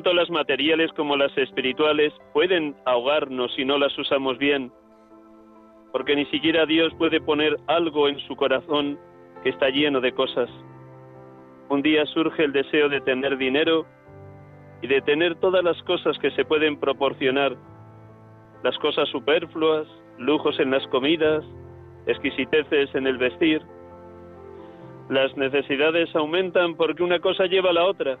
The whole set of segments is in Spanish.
tanto las materiales como las espirituales, pueden ahogarnos si no las usamos bien, porque ni siquiera Dios puede poner algo en su corazón que está lleno de cosas. Un día surge el deseo de tener dinero y de tener todas las cosas que se pueden proporcionar, las cosas superfluas, lujos en las comidas, exquisiteces en el vestir. Las necesidades aumentan porque una cosa lleva a la otra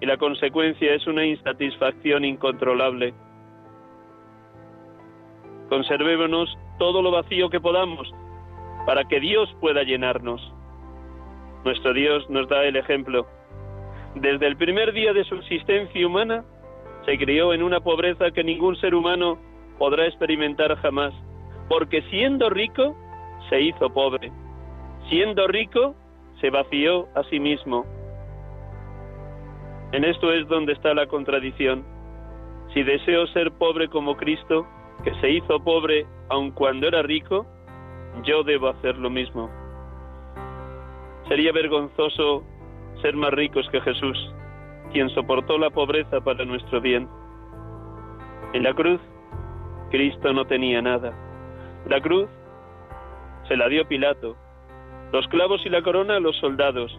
y la consecuencia es una insatisfacción incontrolable. Conservémonos todo lo vacío que podamos para que Dios pueda llenarnos. Nuestro Dios nos da el ejemplo. Desde el primer día de su existencia humana, se crió en una pobreza que ningún ser humano podrá experimentar jamás, porque siendo rico, se hizo pobre. Siendo rico, se vació a sí mismo. En esto es donde está la contradicción. Si deseo ser pobre como Cristo, que se hizo pobre aun cuando era rico, yo debo hacer lo mismo. Sería vergonzoso ser más ricos que Jesús, quien soportó la pobreza para nuestro bien. En la cruz, Cristo no tenía nada. La cruz se la dio Pilato, los clavos y la corona a los soldados.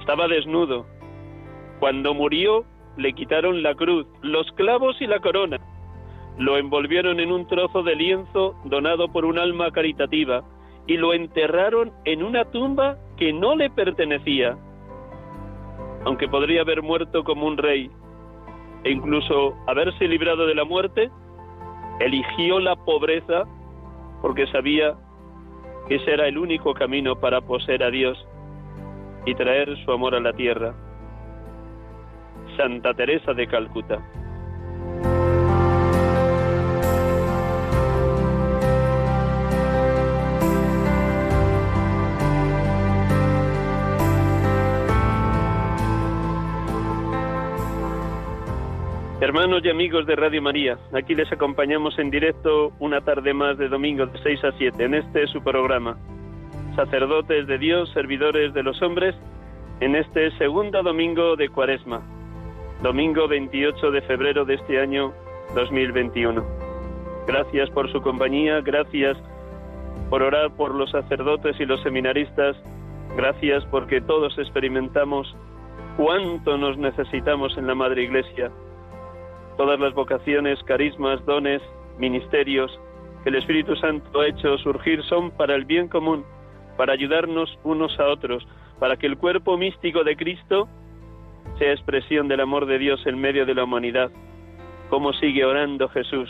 Estaba desnudo. Cuando murió, le quitaron la cruz, los clavos y la corona. Lo envolvieron en un trozo de lienzo donado por un alma caritativa y lo enterraron en una tumba que no le pertenecía. Aunque podría haber muerto como un rey e incluso haberse librado de la muerte, eligió la pobreza porque sabía que ese era el único camino para poseer a Dios y traer su amor a la tierra. Santa Teresa de Calcuta. Hermanos y amigos de Radio María, aquí les acompañamos en directo una tarde más de domingo de 6 a 7 en este su programa. Sacerdotes de Dios, servidores de los hombres, en este segundo domingo de Cuaresma, domingo 28 de febrero de este año 2021. Gracias por su compañía, gracias por orar por los sacerdotes y los seminaristas, gracias porque todos experimentamos cuánto nos necesitamos en la Madre Iglesia todas las vocaciones, carismas, dones, ministerios que el Espíritu Santo ha hecho surgir son para el bien común, para ayudarnos unos a otros, para que el cuerpo místico de Cristo sea expresión del amor de Dios en medio de la humanidad. Como sigue orando Jesús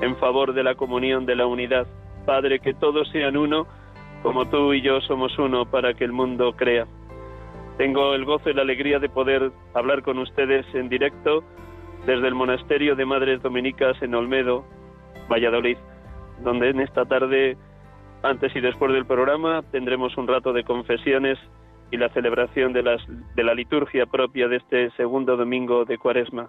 en favor de la comunión de la unidad. Padre, que todos sean uno, como tú y yo somos uno, para que el mundo crea. Tengo el gozo y la alegría de poder hablar con ustedes en directo desde el monasterio de Madres Dominicas en Olmedo, Valladolid, donde en esta tarde, antes y después del programa, tendremos un rato de confesiones y la celebración de, de la liturgia propia de este segundo domingo de Cuaresma.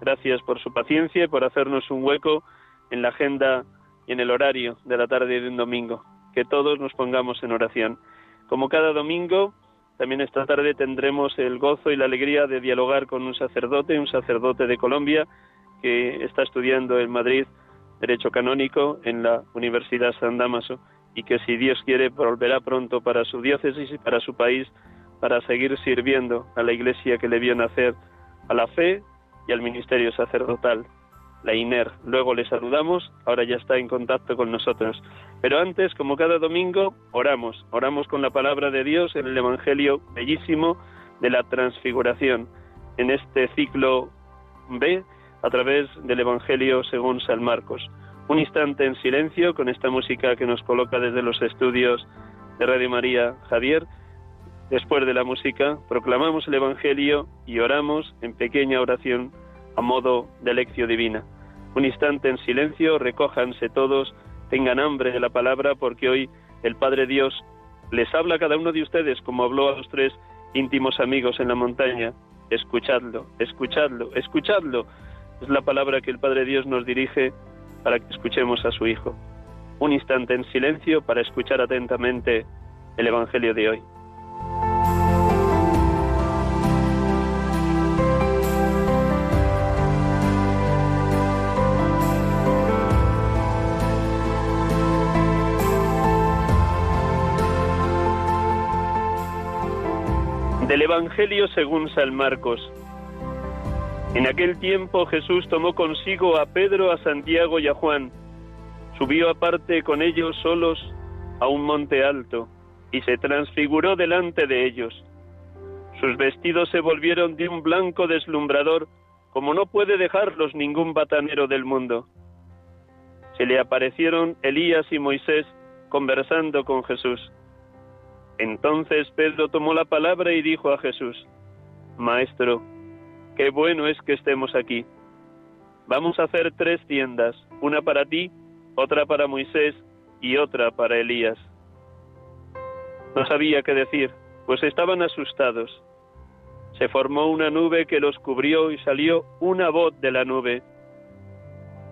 Gracias por su paciencia y por hacernos un hueco en la agenda y en el horario de la tarde de un domingo. Que todos nos pongamos en oración. Como cada domingo, también esta tarde tendremos el gozo y la alegría de dialogar con un sacerdote, un sacerdote de Colombia que está estudiando en Madrid Derecho Canónico en la Universidad San Damaso y que si Dios quiere volverá pronto para su diócesis y para su país para seguir sirviendo a la Iglesia que le vio nacer a la fe y al ministerio sacerdotal, la INER. Luego le saludamos, ahora ya está en contacto con nosotros. Pero antes, como cada domingo, oramos, oramos con la palabra de Dios en el Evangelio bellísimo de la transfiguración, en este ciclo B, a través del Evangelio según San Marcos. Un instante en silencio con esta música que nos coloca desde los estudios de Radio María Javier. Después de la música, proclamamos el Evangelio y oramos en pequeña oración a modo de lección divina. Un instante en silencio, recójanse todos, tengan hambre de la palabra, porque hoy el Padre Dios les habla a cada uno de ustedes como habló a los tres íntimos amigos en la montaña. Escuchadlo, escuchadlo, escuchadlo es la palabra que el Padre Dios nos dirige para que escuchemos a su Hijo. Un instante en silencio para escuchar atentamente el Evangelio de hoy. Del Evangelio según San Marcos. En aquel tiempo Jesús tomó consigo a Pedro, a Santiago y a Juan, subió aparte con ellos solos a un monte alto y se transfiguró delante de ellos. Sus vestidos se volvieron de un blanco deslumbrador, como no puede dejarlos ningún batanero del mundo. Se le aparecieron Elías y Moisés conversando con Jesús. Entonces Pedro tomó la palabra y dijo a Jesús, Maestro, Qué bueno es que estemos aquí. Vamos a hacer tres tiendas, una para ti, otra para Moisés y otra para Elías. No sabía qué decir, pues estaban asustados. Se formó una nube que los cubrió y salió una voz de la nube.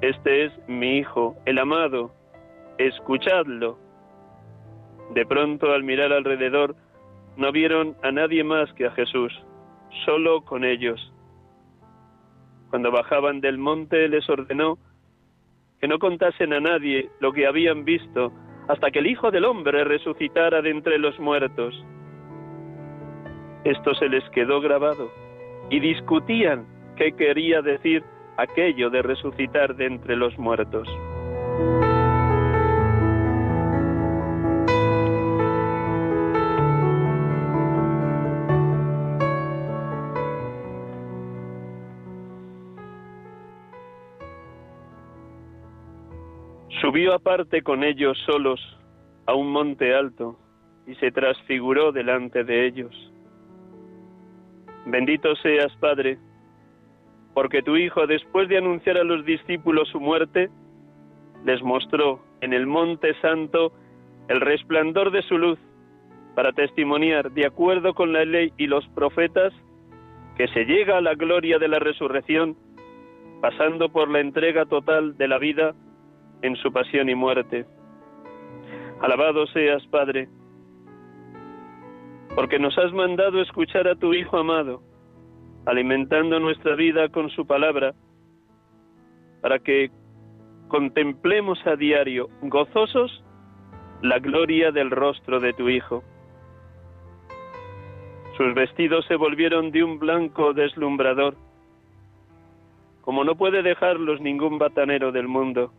Este es mi Hijo, el amado, escuchadlo. De pronto, al mirar alrededor, no vieron a nadie más que a Jesús, solo con ellos. Cuando bajaban del monte les ordenó que no contasen a nadie lo que habían visto hasta que el Hijo del Hombre resucitara de entre los muertos. Esto se les quedó grabado y discutían qué quería decir aquello de resucitar de entre los muertos. Aparte con ellos solos a un monte alto y se transfiguró delante de ellos. Bendito seas, Padre, porque tu Hijo, después de anunciar a los discípulos su muerte, les mostró en el monte santo el resplandor de su luz para testimoniar, de acuerdo con la ley y los profetas, que se llega a la gloria de la resurrección, pasando por la entrega total de la vida en su pasión y muerte. Alabado seas, Padre, porque nos has mandado escuchar a tu Hijo amado, alimentando nuestra vida con su palabra, para que contemplemos a diario, gozosos, la gloria del rostro de tu Hijo. Sus vestidos se volvieron de un blanco deslumbrador, como no puede dejarlos ningún batanero del mundo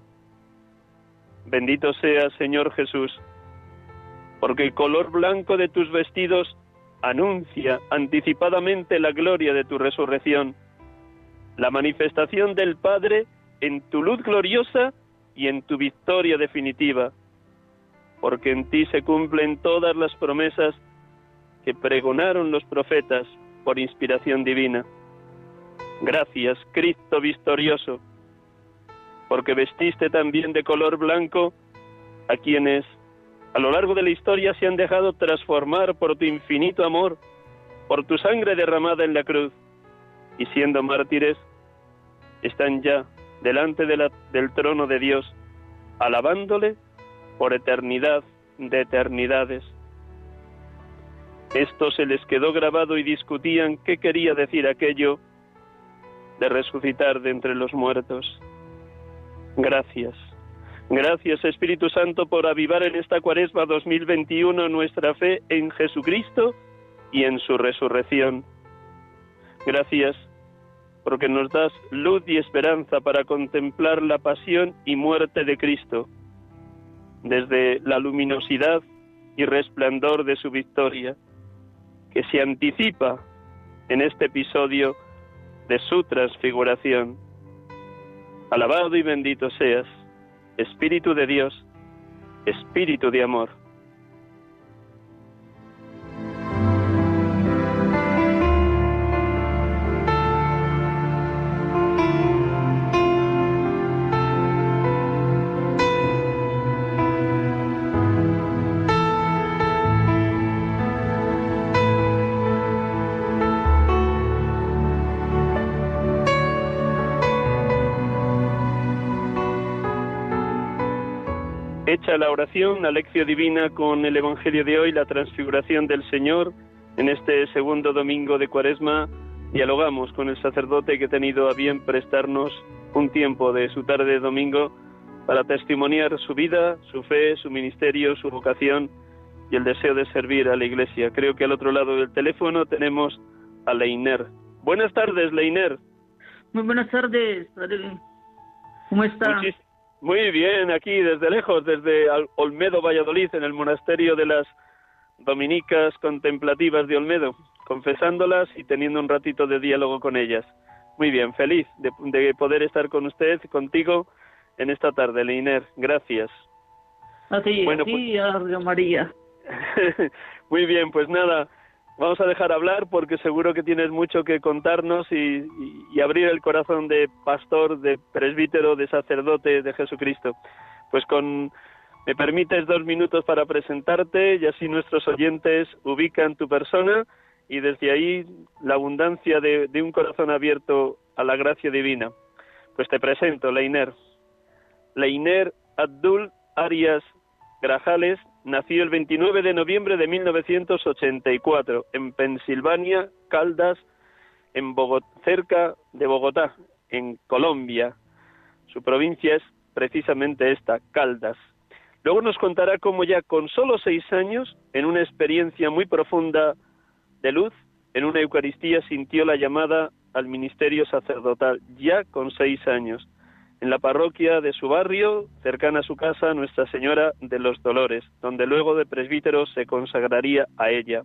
Bendito seas, Señor Jesús, porque el color blanco de tus vestidos anuncia anticipadamente la gloria de tu resurrección, la manifestación del Padre en tu luz gloriosa y en tu victoria definitiva, porque en ti se cumplen todas las promesas que pregonaron los profetas por inspiración divina. Gracias, Cristo victorioso porque vestiste también de color blanco a quienes a lo largo de la historia se han dejado transformar por tu infinito amor, por tu sangre derramada en la cruz, y siendo mártires, están ya delante del trono de Dios, alabándole por eternidad de eternidades. Esto se les quedó grabado y discutían qué quería decir aquello de resucitar de entre los muertos. Gracias. Gracias Espíritu Santo por avivar en esta cuaresma 2021 nuestra fe en Jesucristo y en su resurrección. Gracias porque nos das luz y esperanza para contemplar la pasión y muerte de Cristo, desde la luminosidad y resplandor de su victoria, que se anticipa en este episodio de su transfiguración. Alabado y bendito seas, Espíritu de Dios, Espíritu de amor. La oración, la lección divina con el Evangelio de hoy, la transfiguración del Señor, en este segundo domingo de Cuaresma, dialogamos con el sacerdote que ha tenido a bien prestarnos un tiempo de su tarde de domingo para testimoniar su vida, su fe, su ministerio, su vocación y el deseo de servir a la Iglesia. Creo que al otro lado del teléfono tenemos a Leiner. Buenas tardes, Leiner. Muy buenas tardes, ¿Cómo está? Muy bien, aquí desde lejos, desde Olmedo, Valladolid, en el monasterio de las dominicas contemplativas de Olmedo, confesándolas y teniendo un ratito de diálogo con ellas. Muy bien, feliz de, poder estar con usted, contigo, en esta tarde, Leiner. Gracias. Así, bueno, pues María. Muy bien, pues nada, vamos a dejar hablar porque seguro que tienes mucho que contarnos y, abrir el corazón de pastor, de presbítero, de sacerdote de Jesucristo. Pues con me permites dos minutos para presentarte y así nuestros oyentes ubican tu persona y desde ahí la abundancia de, de un corazón abierto a la gracia divina. Pues te presento, Leiner. Leiner Abdul Arias Grajales nació el 29 de noviembre de 1984 en Pensilvania, Caldas, en cerca de Bogotá, en Colombia. Su provincia es precisamente esta, Caldas. Luego nos contará cómo ya con solo seis años, en una experiencia muy profunda de luz, en una Eucaristía sintió la llamada al ministerio sacerdotal, ya con seis años en la parroquia de su barrio, cercana a su casa, Nuestra Señora de los Dolores, donde luego de presbítero se consagraría a ella.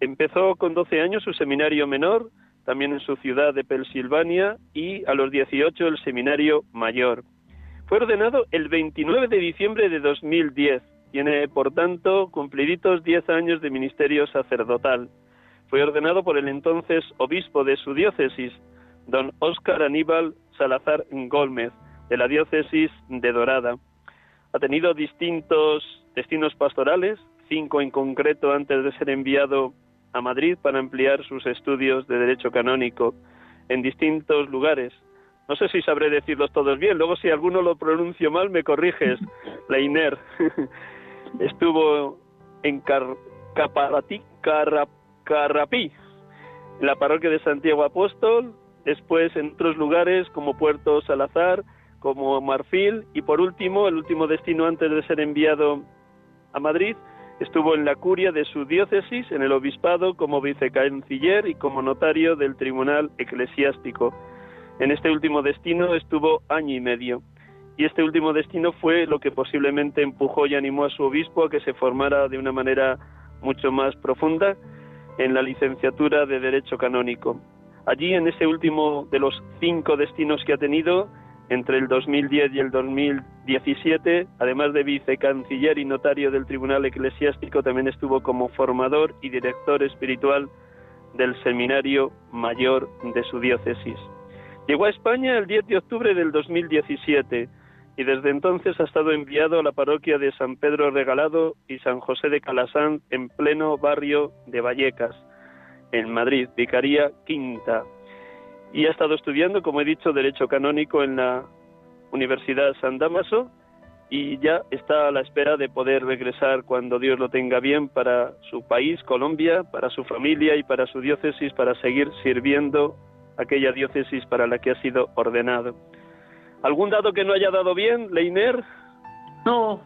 Empezó con 12 años su seminario menor, también en su ciudad de Pensilvania, y a los 18 el seminario mayor. Fue ordenado el 29 de diciembre de 2010. Tiene, por tanto, cumpliditos 10 años de ministerio sacerdotal. Fue ordenado por el entonces obispo de su diócesis, don Óscar Aníbal Salazar Gómez, de la diócesis de Dorada. Ha tenido distintos destinos pastorales, cinco en concreto antes de ser enviado a Madrid para ampliar sus estudios de Derecho Canónico en distintos lugares. No sé si sabré decirlos todos bien, luego si alguno lo pronuncio mal me corriges. Leiner estuvo en Car Caparatí, Carrapí, en la parroquia de Santiago Apóstol, después en otros lugares como Puerto Salazar, como Marfil y por último, el último destino antes de ser enviado a Madrid, estuvo en la curia de su diócesis, en el obispado, como vicecanciller y como notario del Tribunal Eclesiástico. En este último destino estuvo año y medio. Y este último destino fue lo que posiblemente empujó y animó a su obispo a que se formara de una manera mucho más profunda en la licenciatura de Derecho Canónico. Allí, en ese último de los cinco destinos que ha tenido, entre el 2010 y el 2017, además de vicecanciller y notario del Tribunal Eclesiástico, también estuvo como formador y director espiritual del Seminario Mayor de su diócesis. Llegó a España el 10 de octubre del 2017 y desde entonces ha estado enviado a la parroquia de San Pedro Regalado y San José de Calasán en pleno barrio de Vallecas en Madrid, Vicaría Quinta. y ha estado estudiando, como he dicho, Derecho Canónico en la Universidad San Damaso y ya está a la espera de poder regresar cuando Dios lo tenga bien para su país, Colombia, para su familia y para su diócesis, para seguir sirviendo aquella diócesis para la que ha sido ordenado. ¿Algún dato que no haya dado bien, Leiner? No,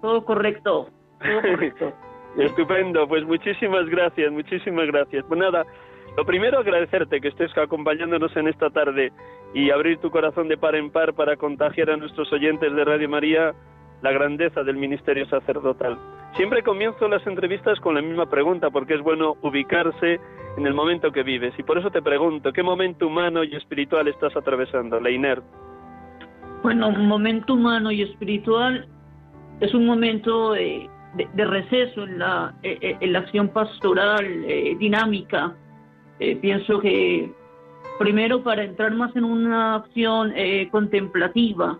todo correcto. Todo correcto. Estupendo, pues muchísimas gracias, muchísimas gracias. Pues nada, lo primero agradecerte que estés acompañándonos en esta tarde y abrir tu corazón de par en par para contagiar a nuestros oyentes de Radio María la grandeza del ministerio sacerdotal. Siempre comienzo las entrevistas con la misma pregunta porque es bueno ubicarse en el momento que vives y por eso te pregunto, ¿qué momento humano y espiritual estás atravesando, Leiner? Bueno, un momento humano y espiritual es un momento de, receso en la, eh, eh, en la acción pastoral eh, dinámica. pienso que primero para entrar más en una acción contemplativa,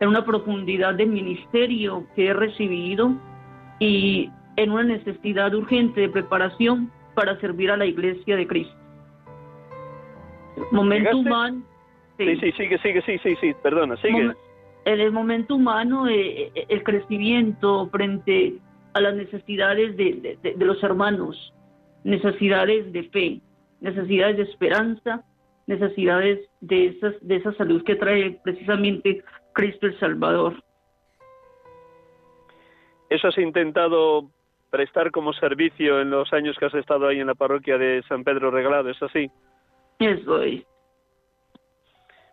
en una profundidad de ministerio que he recibido y en una necesidad urgente de preparación para servir a la iglesia de Cristo. Momento humano. Sí. sí, sigue, sigue, sí, sí, sí, perdona, sigue. En el momento humano, eh, eh, el crecimiento frente a las necesidades de, de, los hermanos, necesidades de fe, necesidades de esperanza, necesidades de, esas, de esa salud que trae precisamente Cristo el Salvador. ¿Eso has intentado prestar como servicio en los años que has estado ahí en la parroquia de San Pedro Regalado, ¿es así? Eso es.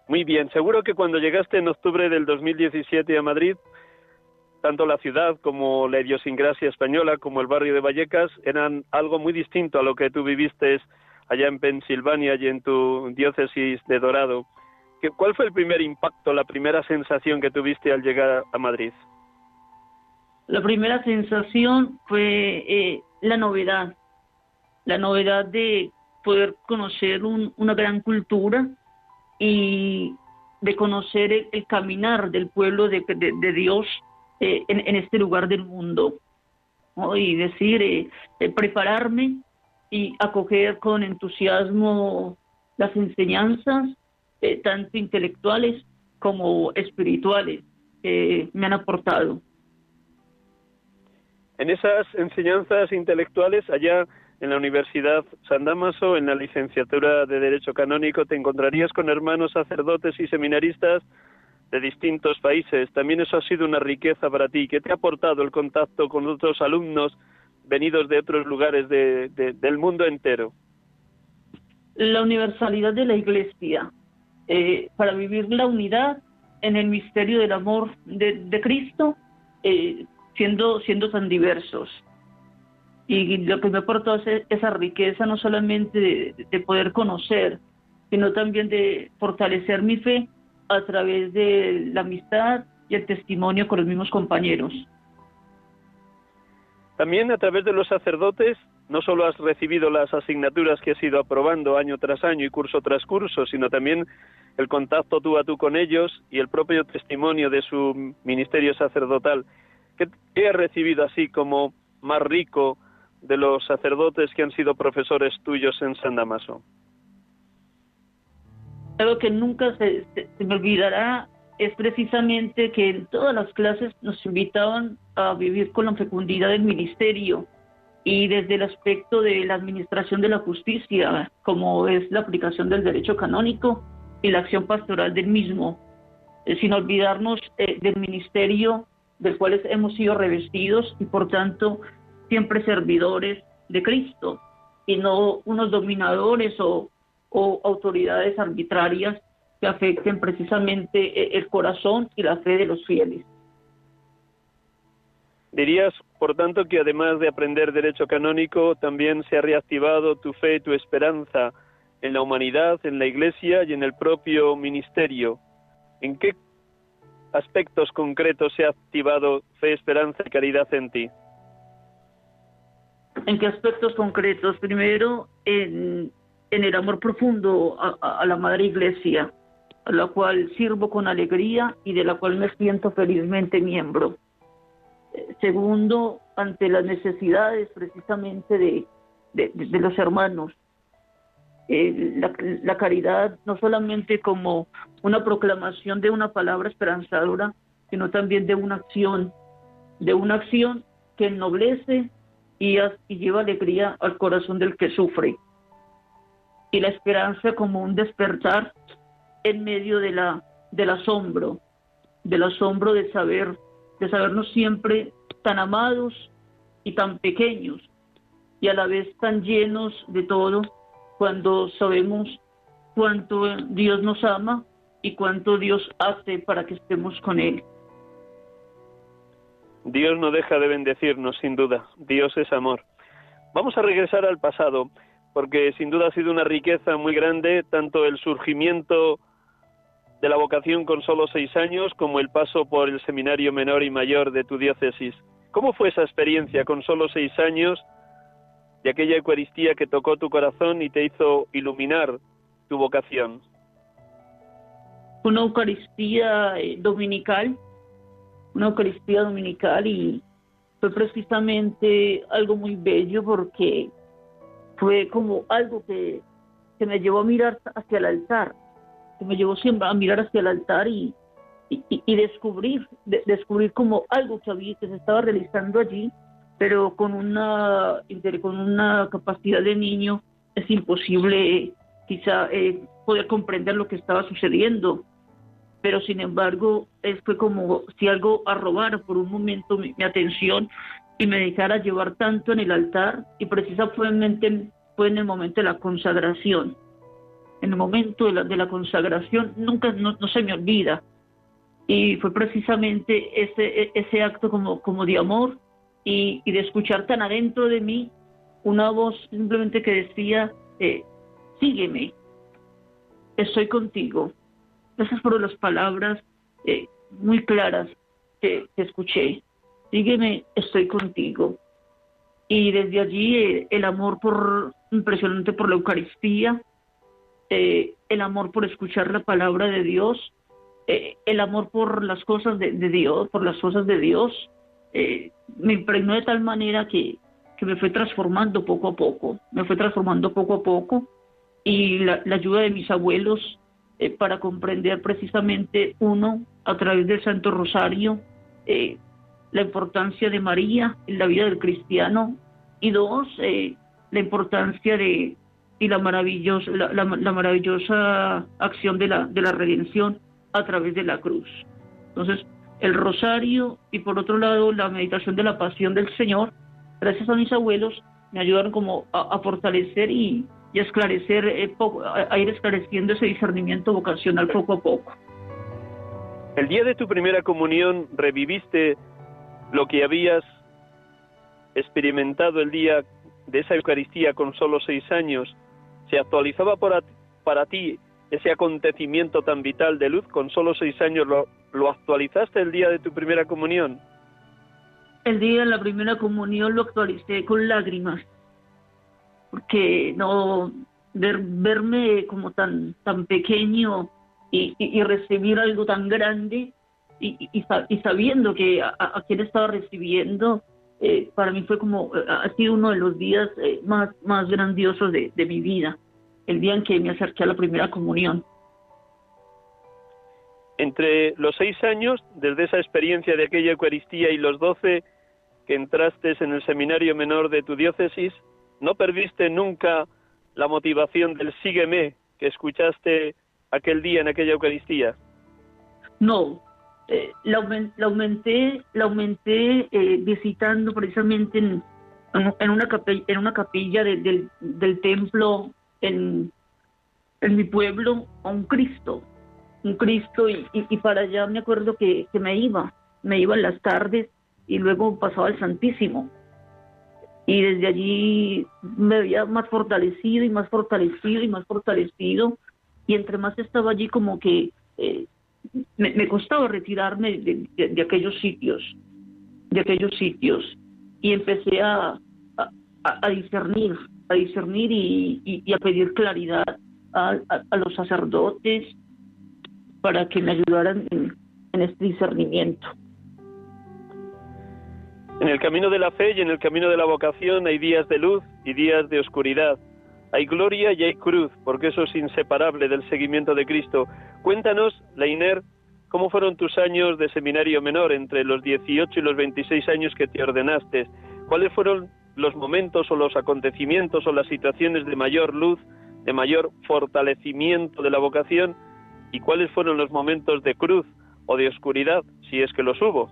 Muy bien, seguro que cuando llegaste en octubre del 2017 a Madrid, tanto la ciudad como la idiosincrasia española como el barrio de Vallecas eran algo muy distinto a lo que tú viviste allá en Pensilvania y en tu diócesis de Dorado. ¿Cuál fue el primer impacto, la primera sensación que tuviste al llegar a Madrid? La primera sensación fue eh, la novedad, la novedad de poder conocer una gran cultura y de conocer el, caminar del pueblo de, Dios eh, en, este lugar del mundo. Y decir, eh, prepararme y acoger con entusiasmo las enseñanzas eh, tanto intelectuales como espirituales, que me han aportado. En esas enseñanzas intelectuales, allá en la Universidad San Damaso, en la licenciatura de Derecho Canónico, te encontrarías con hermanos sacerdotes y seminaristas de distintos países. También eso ha sido una riqueza para ti. ¿Qué te ha aportado el contacto con otros alumnos venidos de otros lugares del mundo entero? La universalidad de la Iglesia, eh, para vivir la unidad en el misterio del amor de, Cristo, eh, siendo, siendo tan diversos. Y lo que me aportó es esa riqueza no solamente de, poder conocer, sino también de fortalecer mi fe a través de la amistad y el testimonio con los mismos compañeros. También a través de los sacerdotes no solo has recibido las asignaturas que has ido aprobando año tras año y curso tras curso, sino también el contacto tú a tú con ellos y el propio testimonio de su ministerio sacerdotal. ¿Qué, has recibido así como más rico de los sacerdotes que han sido profesores tuyos en San Damaso? Algo que nunca se, se me olvidará es precisamente que en todas las clases nos invitaban a vivir con la fecundidad del ministerio y desde el aspecto de la administración de la justicia, como es la aplicación del derecho canónico y la acción pastoral del mismo, eh, sin olvidarnos eh, del ministerio del cual hemos sido revestidos y por tanto siempre servidores de Cristo y no unos dominadores o, autoridades arbitrarias que afecten precisamente eh, el corazón y la fe de los fieles. Dirías, por tanto, que además de aprender derecho canónico, también se ha reactivado tu fe y tu esperanza en la humanidad, en la Iglesia y en el propio ministerio. ¿En qué aspectos concretos se ha activado fe, esperanza y caridad en ti? ¿En qué aspectos concretos? Primero, en, el amor profundo a la Madre Iglesia, a la cual sirvo con alegría y de la cual me siento felizmente miembro segundo, ante las necesidades precisamente de, de, los hermanos. eh, la, la, caridad no solamente como una proclamación de una palabra esperanzadora, sino también de una acción, de una acción que ennoblece y, lleva alegría al corazón del que sufre. Y la esperanza como un despertar en medio de la, del asombro, del asombro de saber, de sabernos siempre tan amados y tan pequeños y a la vez tan llenos de todo cuando sabemos cuánto Dios nos ama y cuánto Dios hace para que estemos con Él. Dios no deja de bendecirnos, sin duda. Dios es amor. Vamos a regresar al pasado, porque sin duda ha sido una riqueza muy grande, tanto el surgimiento de la vocación con solo seis años como el paso por el seminario menor y mayor de tu diócesis. ¿Cómo fue esa experiencia con solo seis años de aquella Eucaristía que tocó tu corazón y te hizo iluminar tu vocación? Una Eucaristía eh, dominical una Eucaristía dominical y fue precisamente algo muy bello porque fue como algo que, me llevó a mirar hacia el altar, que me llevó siempre a mirar hacia el altar y, y, descubrir, descubrir como algo que había, que se estaba realizando allí, pero con una, con una capacidad de niño es imposible quizá eh, poder comprender lo que estaba sucediendo pero sin embargo fue como si algo arrobara por un momento mi, atención y me dejara llevar tanto en el altar y precisamente fue en el momento de la consagración. En el momento de la, de consagración nunca no, se me olvida y fue precisamente ese, ese acto como, como de amor y, de escuchar tan adentro de mí una voz simplemente que decía, eh, sígueme, estoy contigo, esas fueron las palabras eh, muy claras que, escuché. Sígueme, estoy contigo. Y desde allí eh, el amor por impresionante por la Eucaristía, eh, el amor por escuchar la palabra de Dios, el amor por las cosas de, Dios, por las cosas de Dios, me impregnó de tal manera que, que, me fue transformando poco a poco, me fue transformando poco a poco y la ayuda de mis abuelos eh, para comprender precisamente, uno, a través del Santo Rosario, eh, la importancia de María en la vida del cristiano, y dos, eh, la importancia de y la maravillosa, la, maravillosa acción de la, de la redención a través de la cruz. Entonces, el rosario y por otro lado la meditación de la pasión del Señor, gracias a mis abuelos, me ayudaron como a fortalecer y, y esclarecer, eh, a ir esclareciendo ese discernimiento vocacional poco a poco. El día de tu primera comunión reviviste lo que habías experimentado el día de esa Eucaristía con solo seis años. ¿Se actualizaba para, para ti ese acontecimiento tan vital de luz con solo seis años? ¿Lo, ¿Lo actualizaste el día de tu primera comunión? El día de la primera comunión lo actualicé con lágrimas porque no ver, verme como tan tan pequeño y, recibir algo tan grande y, sabiendo que a, quien estaba recibiendo eh, para mí fue como eh, ha sido uno de los días eh, más más grandiosos de, de mi vida el día en que me acerqué a la primera comunión. Entre los seis años desde esa experiencia de aquella Eucaristía y los doce que entraste en el seminario menor de tu diócesis ¿No perdiste nunca la motivación del sígueme que escuchaste aquel día en aquella Eucaristía? No, eh, la, aumenté, la aumenté eh, visitando precisamente en, en, una capilla, en una capilla del, del templo en, mi pueblo a un Cristo, un Cristo y, y, para allá me acuerdo que, que, me iba, me iba en las tardes y luego pasaba al Santísimo y desde allí me había más fortalecido y más fortalecido y más fortalecido y entre más estaba allí como que eh, me, costaba retirarme de, aquellos sitios, de aquellos sitios y empecé a, a, discernir, a discernir y, a pedir claridad a, los sacerdotes para que me ayudaran en este discernimiento. En el camino de la fe y en el camino de la vocación hay días de luz y días de oscuridad. hay gloria y hay cruz, porque eso es inseparable del seguimiento de Cristo. Cuéntanos, Leiner, cómo fueron tus años de seminario menor entre los 18 y los 26 años que te ordenaste. ¿Cuáles fueron los momentos o los acontecimientos o las situaciones de mayor luz, de mayor fortalecimiento de la vocación? ¿Y cuáles fueron los momentos de cruz o de oscuridad, si es que los hubo?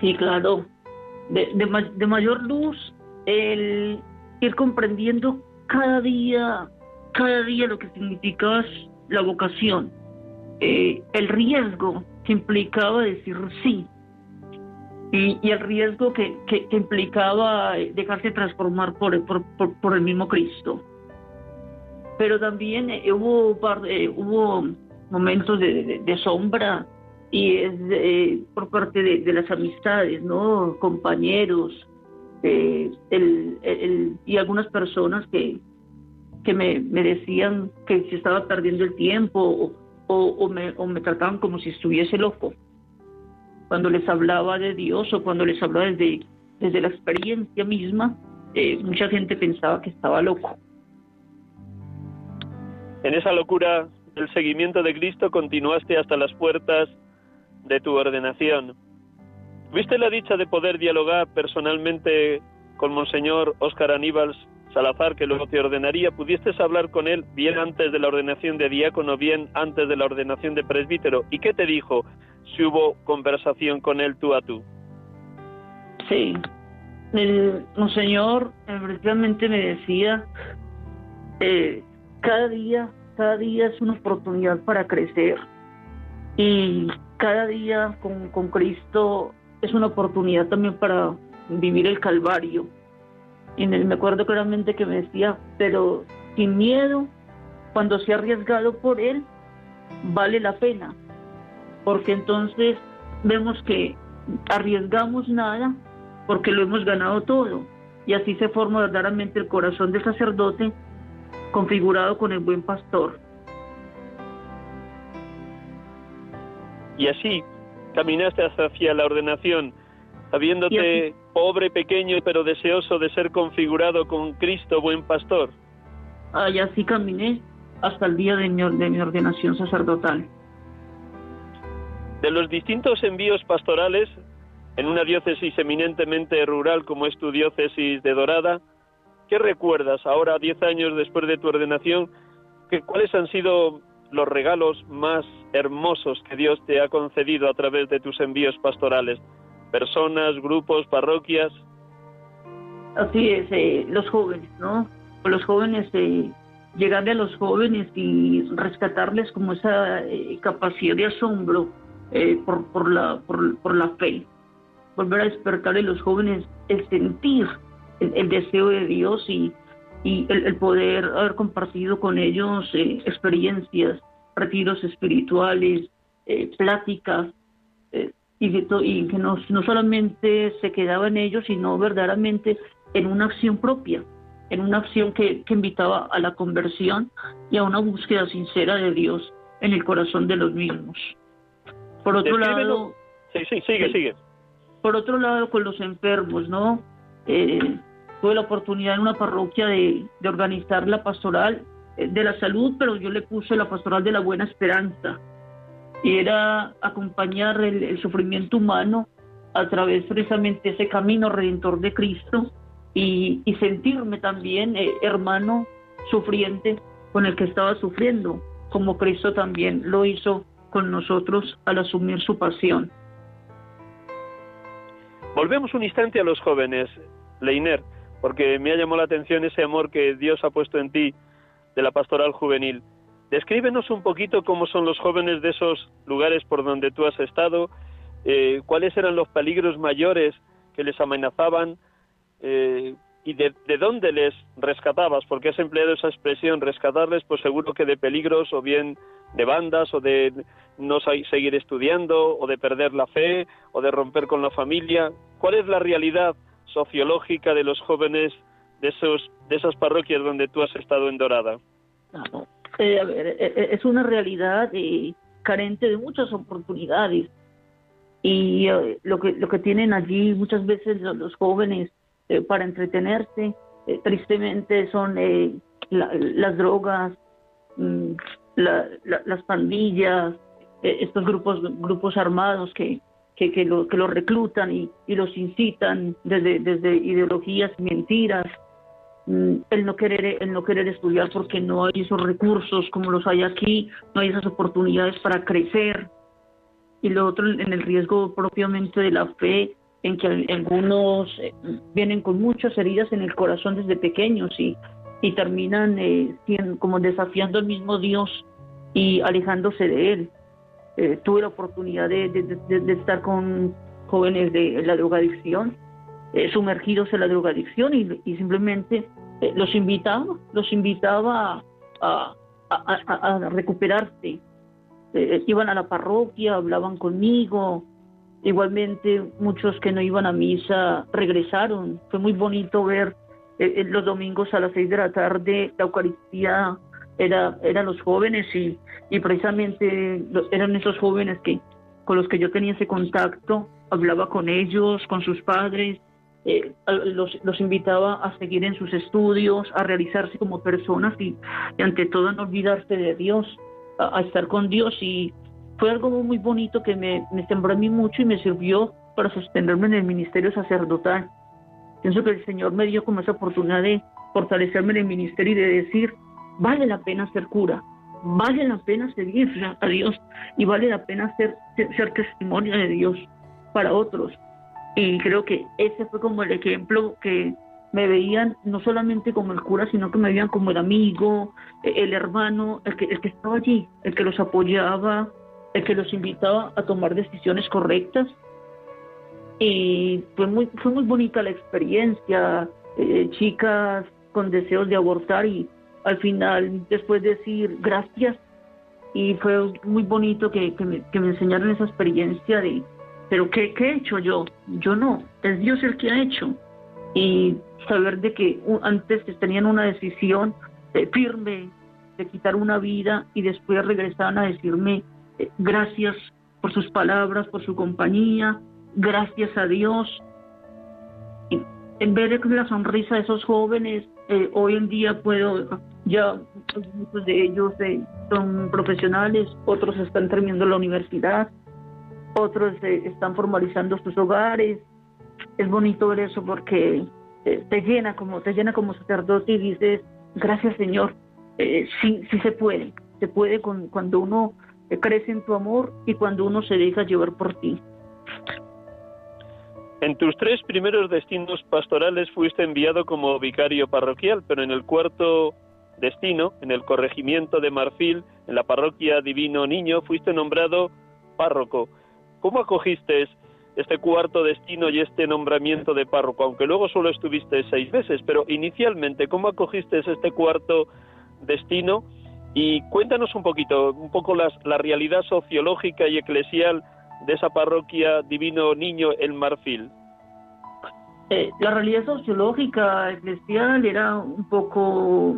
Sí, claro. De, de mayor luz, el ir comprendiendo cada día, cada día lo que significaba la vocación, eh, el riesgo que implicaba decir sí y, el riesgo que, que, implicaba dejarse transformar por, por, por, el mismo Cristo. Pero también eh, hubo, eh, hubo momentos de, de, sombra y es por parte de, las amistades, ¿no? Compañeros, el, el, y algunas personas que, que me, me, decían que se estaba perdiendo el tiempo o, o, me, o, me, trataban como si estuviese loco. Cuando les hablaba de Dios o cuando les hablaba desde, desde la experiencia misma, eh, mucha gente pensaba que estaba loco. En esa locura del seguimiento de Cristo continuaste hasta las puertas de tu ordenación. ¿Viste la dicha de poder dialogar personalmente con Monseñor Óscar Aníbal Salazar, que luego te ordenaría? ¿Pudiste hablar con él bien antes de la ordenación de diácono, bien antes de la ordenación de presbítero? ¿Y qué te dijo si hubo conversación con él tú a tú? Sí, Monseñor precisamente me decía, eh, cada día, cada día es una oportunidad para crecer y cada día con, con Cristo es una oportunidad también para vivir el Calvario. Y me acuerdo claramente que me decía, pero sin miedo, cuando se ha arriesgado por Él, vale la pena. Porque entonces vemos que arriesgamos nada porque lo hemos ganado todo. Y así se forma verdaderamente el corazón del sacerdote configurado con el buen pastor. Y así caminaste hacia la ordenación, habiéndote pobre, pequeño, pero deseoso de ser configurado con Cristo, buen pastor. Ah, y así caminé hasta el día de mi, de mi ordenación sacerdotal. De los distintos envíos pastorales, en una diócesis eminentemente rural como es tu diócesis de Dorada, ¿qué recuerdas ahora, diez años después de tu ordenación? Que, ¿Cuáles han sido los regalos más hermosos que Dios te ha concedido a través de tus envíos pastorales? Personas, grupos, parroquias. Así es, eh, los jóvenes, ¿no? Los jóvenes, eh, llegarle a los jóvenes y rescatarles como esa eh, capacidad de asombro eh, por, por, la, por, la fe. Volver a despertar en los jóvenes el sentir el, deseo de Dios y, el, poder haber compartido con ellos eh, experiencias, retiros espirituales, eh, pláticas, eh, y, y, que no, no solamente se quedaba en ellos, sino verdaderamente en una acción propia, en una acción que, que invitaba a la conversión y a una búsqueda sincera de Dios en el corazón de los mismos. Por otro lado... Sí, sí, sigue, sigue. Por otro lado, con los enfermos, ¿no? Eh, tuve la oportunidad en una parroquia de, organizar la pastoral de la salud, pero yo le puse la pastoral de la buena esperanza. Y era acompañar el, sufrimiento humano a través precisamente de ese camino redentor de Cristo y, sentirme también eh, hermano sufriente con el que estaba sufriendo, como Cristo también lo hizo con nosotros al asumir su pasión. Volvemos un instante a los jóvenes, Leiner porque me ha llamado la atención ese amor que Dios ha puesto en ti de la pastoral juvenil. Descríbenos un poquito cómo son los jóvenes de esos lugares por donde tú has estado, eh, cuáles eran los peligros mayores que les amenazaban eh, y de, dónde les rescatabas, porque has empleado esa expresión, rescatarles, pues seguro que de peligros o bien de bandas o de no seguir estudiando o de perder la fe o de romper con la familia. ¿Cuál es la realidad sociológica de los jóvenes de esos de esas parroquias donde tú has estado en Dorada? Eh, a ver, eh, eh, es una realidad carente de muchas oportunidades y lo que lo que tienen allí muchas veces los jóvenes para entretenerse tristemente son las drogas, mm, las pandillas, estos grupos, grupos armados que, que, que, lo, que los reclutan y, y los incitan desde, desde ideologías mentiras, el no querer el no querer estudiar porque no hay esos recursos como los hay aquí, no hay esas oportunidades para crecer y lo otro en el riesgo propiamente de la fe en que algunos eh, vienen con muchas heridas en el corazón desde pequeños y, terminan eh, como desafiando al mismo Dios y alejándose de él. Eh, tuve la oportunidad de, estar con jóvenes de la drogadicción, eh, sumergidos en la drogadicción y, simplemente eh, los invitaba, los invitaba a, a, recuperarse. iban a la parroquia, hablaban conmigo, igualmente muchos que no iban a misa regresaron. Fue muy bonito ver los domingos a las seis de la tarde la Eucaristía era, eran los jóvenes y, y precisamente eran esos jóvenes que con los que yo tenía ese contacto, hablaba con ellos, con sus padres, eh, los, los, invitaba a seguir en sus estudios, a realizarse como personas y, ante todo no olvidarse de Dios, a, estar con Dios y fue algo muy bonito que me, me sembró a mí mucho y me sirvió para sostenerme en el ministerio sacerdotal. Pienso que el Señor me dio como esa oportunidad de fortalecerme en el ministerio y de decir, vale la pena ser cura, vale la pena seguir a Dios y vale la pena ser, ser, testimonio de Dios para otros. Y creo que ese fue como el ejemplo que me veían no solamente como el cura, sino que me veían como el amigo, el hermano, el que, el que estaba allí, el que los apoyaba, el que los invitaba a tomar decisiones correctas. Y fue muy, fue muy bonita la experiencia, eh, chicas con deseos de abortar y al final después decir gracias y fue muy bonito que, que, me, que me enseñaron esa experiencia de, pero ¿qué, ¿qué, he hecho yo? Yo no, es Dios el que ha hecho. Y saber de que antes tenían una decisión firme de quitar una vida y después regresaban a decirme eh, gracias por sus palabras, por su compañía, gracias a Dios. Y en de la sonrisa de esos jóvenes, eh, hoy en día puedo ya muchos de ellos eh, son profesionales, otros están terminando la universidad, otros eh, están formalizando sus hogares. Es bonito ver eso porque eh, te llena como te llena como sacerdote y dices gracias Señor, sí sí se puede, se puede con, cuando uno crece en tu amor y cuando uno se deja llevar por ti. En tus tres primeros destinos pastorales fuiste enviado como vicario parroquial, pero en el cuarto destino, en el corregimiento de Marfil, en la parroquia Divino Niño, fuiste nombrado párroco. ¿Cómo acogiste este cuarto destino y este nombramiento de párroco? Aunque luego solo estuviste seis meses, pero inicialmente, ¿cómo acogiste este cuarto destino? Y cuéntanos un poquito, un poco la realidad sociológica y eclesial de esa parroquia Divino Niño en Marfil. Eh, la realidad sociológica eclesial era un poco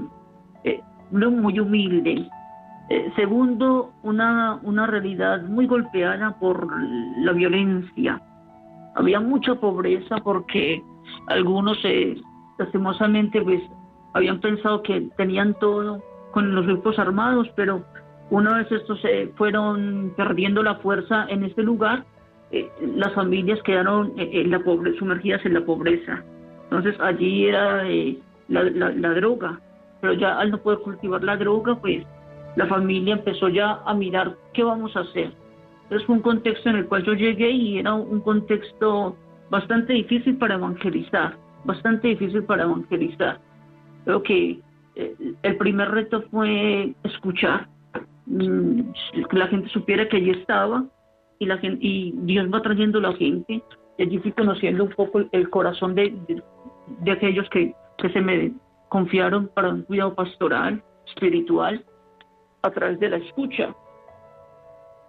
eh, muy humilde. Eh, segundo, una, una realidad muy golpeada por la violencia. Había mucha pobreza porque algunos, eh, lastimosamente, pues habían pensado que tenían todo con los grupos armados, pero una vez estos se fueron perdiendo la fuerza en este lugar, eh, las familias quedaron en la pobre, sumergidas en la pobreza. Entonces allí era la, la droga, pero ya al no poder cultivar la droga, pues la familia empezó ya a mirar qué vamos a hacer. Entonces fue un contexto en el cual yo llegué y era un contexto bastante difícil para evangelizar, bastante difícil para evangelizar. Creo que eh, el primer reto fue escuchar, mm, que la gente supiera que allí estaba y, la gente, y Dios va trayendo a la gente. Y allí fui conociendo un poco el, corazón de, de, aquellos que, que se me confiaron para un cuidado pastoral, espiritual, a través de la escucha.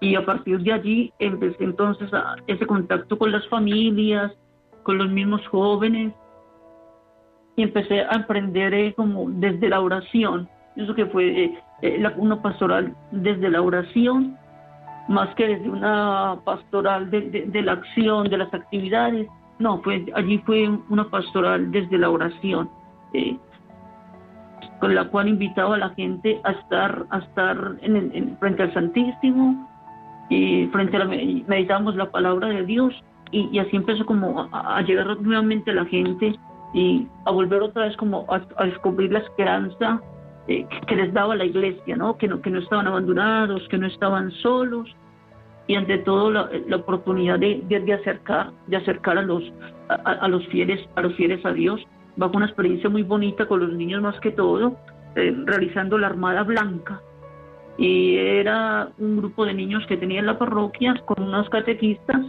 Y a partir de allí empecé entonces ese contacto con las familias, con los mismos jóvenes, y empecé a aprender eh, como desde la oración. Eso que fue eh, eh, pastoral desde la oración, más que desde una pastoral de, de, la acción, de las actividades. No, pues allí fue una pastoral desde la oración eh, con la cual invitaba a la gente a estar, a estar en, frente al Santísimo y frente a la, meditamos la palabra de Dios y, así empezó como a, llegar nuevamente a la gente y a volver otra vez como a, descubrir la esperanza eh, que les daba la iglesia, ¿no? Que, ¿no? que no estaban abandonados, que no estaban solos y ante todo la, oportunidad de, de, acercar de acercar a los a, los fieles a los fieles a Dios bajo una experiencia muy bonita con los niños más que todo eh, realizando la armada blanca. Y era un grupo de niños que tenía en la parroquia con unos catequistas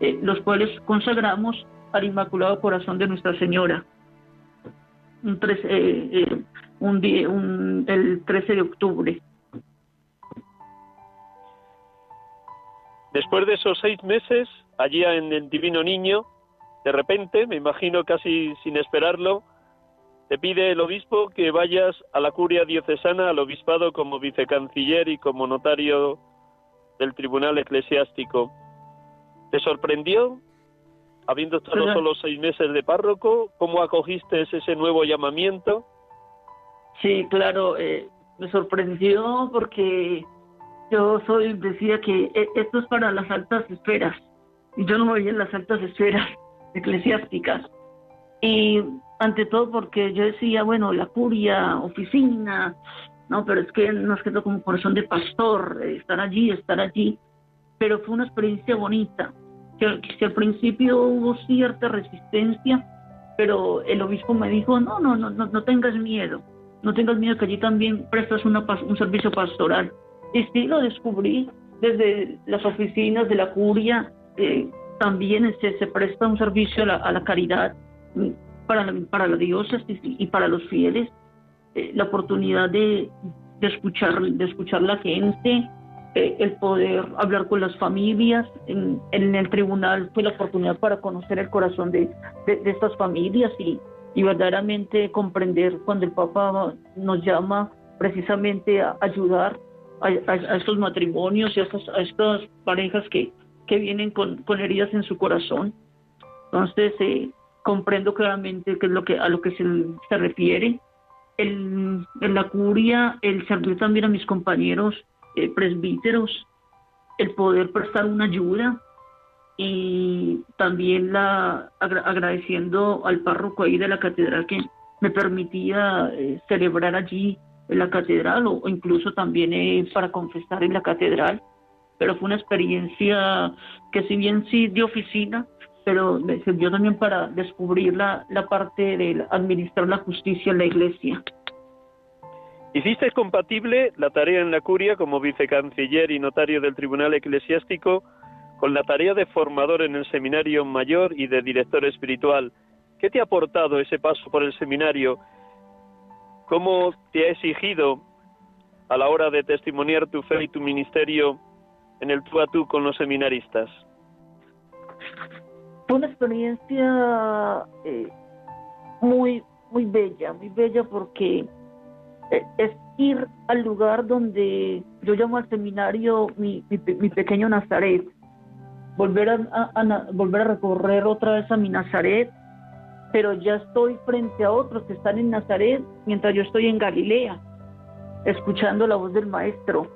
eh, los cuales consagramos al Inmaculado Corazón de Nuestra Señora. Un, eh, un, día, un el 13 de octubre. Después de esos seis meses, allí en el Divino Niño, de repente, me imagino casi sin esperarlo, te pide el obispo que vayas a la curia diocesana, al obispado como vicecanciller y como notario del tribunal eclesiástico. ¿Te sorprendió, habiendo estado solo seis meses de párroco, cómo acogiste ese nuevo llamamiento? Sí, claro, eh, me sorprendió porque yo soy, decía que e, esto es para las altas esferas. Y yo no me veía en las altas esferas eclesiásticas. Y ante todo porque yo decía, bueno, la curia, oficina, no, pero es que nos quedó como corazón de pastor, estar allí, estar allí. Pero fue una experiencia bonita. Que, que al principio hubo cierta resistencia, pero el obispo me dijo, no, no, no, no, no tengas miedo, no tengas miedo que allí también prestas una, un servicio pastoral y sí lo descubrí desde las oficinas de la curia, eh, también se, se, presta un servicio a la, caridad mm, para la, para la diócesis y, para los fieles, eh, la oportunidad de, de, escuchar, de escuchar la gente, eh, el poder hablar con las familias. En, el tribunal fue la oportunidad para conocer el corazón de, de, estas familias y, verdaderamente comprender cuando el Papa nos llama precisamente a ayudar a, estos matrimonios y a estas, a estas parejas que, que vienen con, con, heridas en su corazón. Entonces, eh, comprendo claramente qué es lo que, a lo que se, se refiere. El, en la curia, el servir también a mis compañeros eh, presbíteros, el poder prestar una ayuda y también la agradeciendo al párroco ahí de la catedral que me permitía eh, celebrar allí en la catedral o, incluso también eh, para confesar en la catedral. Pero fue una experiencia que si bien sí de oficina, pero me sirvió también para descubrir la, la parte de administrar la justicia en la iglesia. ¿Hiciste compatible la tarea en la curia como vicecanciller y notario del Tribunal Eclesiástico con la tarea de formador en el seminario mayor y de director espiritual? ¿Qué te ha aportado ese paso por el seminario ¿Cómo te ha exigido a la hora de testimoniar tu fe y tu ministerio en el tú a con los seminaristas? Fue una experiencia eh, muy, muy bella, muy bella porque eh, es ir al lugar donde yo llamo al seminario mi, mi, pequeño Nazaret, volver a, volver a recorrer otra vez a mi Nazaret pero ya estoy frente a otros que están en Nazaret mientras yo estoy en Galilea, escuchando la voz del Maestro.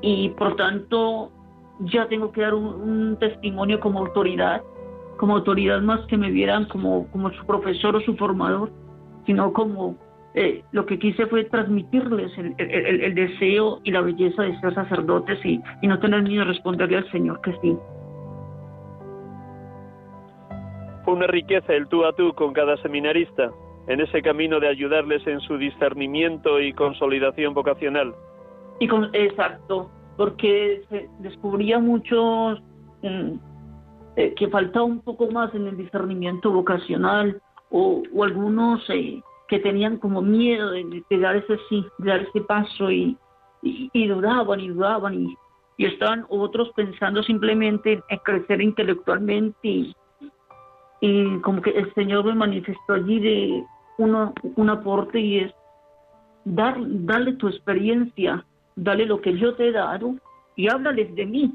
Y por tanto, ya tengo que dar un, testimonio como autoridad, como autoridad más que me vieran como, como su profesor o su formador, sino como eh, lo que quise fue transmitirles el, deseo y la belleza de ser sacerdotes y, y no tener miedo de responderle al Señor que sí. Fue una riqueza el tú a tú con cada seminarista en ese camino de ayudarles en su discernimiento y consolidación vocacional. Y con, exacto, porque se descubría muchos mm, eh, que faltaba un poco más en el discernimiento vocacional o, algunos eh, que tenían como miedo de, dar ese sí, de dar ese paso y, y, dudaban y dudaban y, y estaban otros pensando simplemente en crecer intelectualmente y, y como que el Señor me manifestó allí de uno, un aporte y es dar, darle tu experiencia, dale lo que yo te he dado y háblales de mí.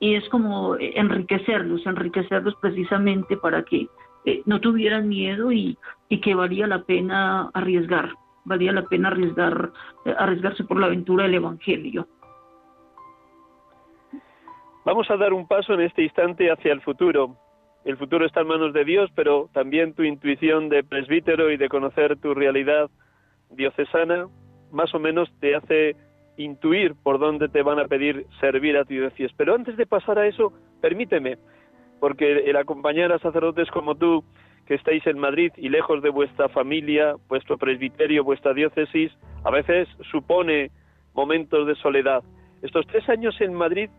Y es como enriquecerlos, enriquecerlos precisamente para que eh, no tuvieran miedo y, y, que valía la pena arriesgar, valía la pena arriesgar, eh, arriesgarse por la aventura del Evangelio. Vamos a dar un paso en este instante hacia el futuro. El futuro está en manos de Dios, pero también tu intuición de presbítero y de conocer tu realidad diocesana más o menos te hace intuir por dónde te van a pedir servir a tu diócesis. Pero antes de pasar a eso, permíteme, porque el acompañar a sacerdotes como tú, que estáis en Madrid y lejos de vuestra familia, vuestro presbiterio, vuestra diócesis, a veces supone momentos de soledad. Estos tres años en Madrid,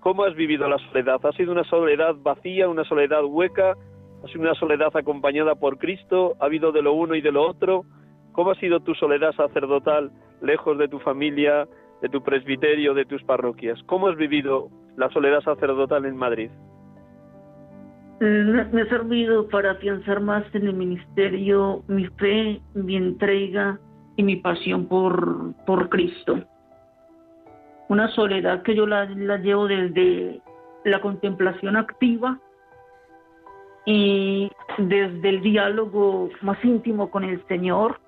¿cómo has vivido la soledad? ¿Ha sido una soledad vacía, una soledad hueca? ¿Ha sido una soledad acompañada por Cristo? ¿Ha habido de lo uno y de lo otro? ¿Cómo ha sido tu soledad sacerdotal lejos de tu familia, de tu presbiterio, de tus parroquias? ¿Cómo has vivido la soledad sacerdotal en Madrid? Mm, me ha servido para afianzar más en el ministerio mi fe, mi entrega y mi pasión por, por Cristo. Una soledad que yo la, la llevo desde la contemplación activa y desde el diálogo más íntimo con el Señor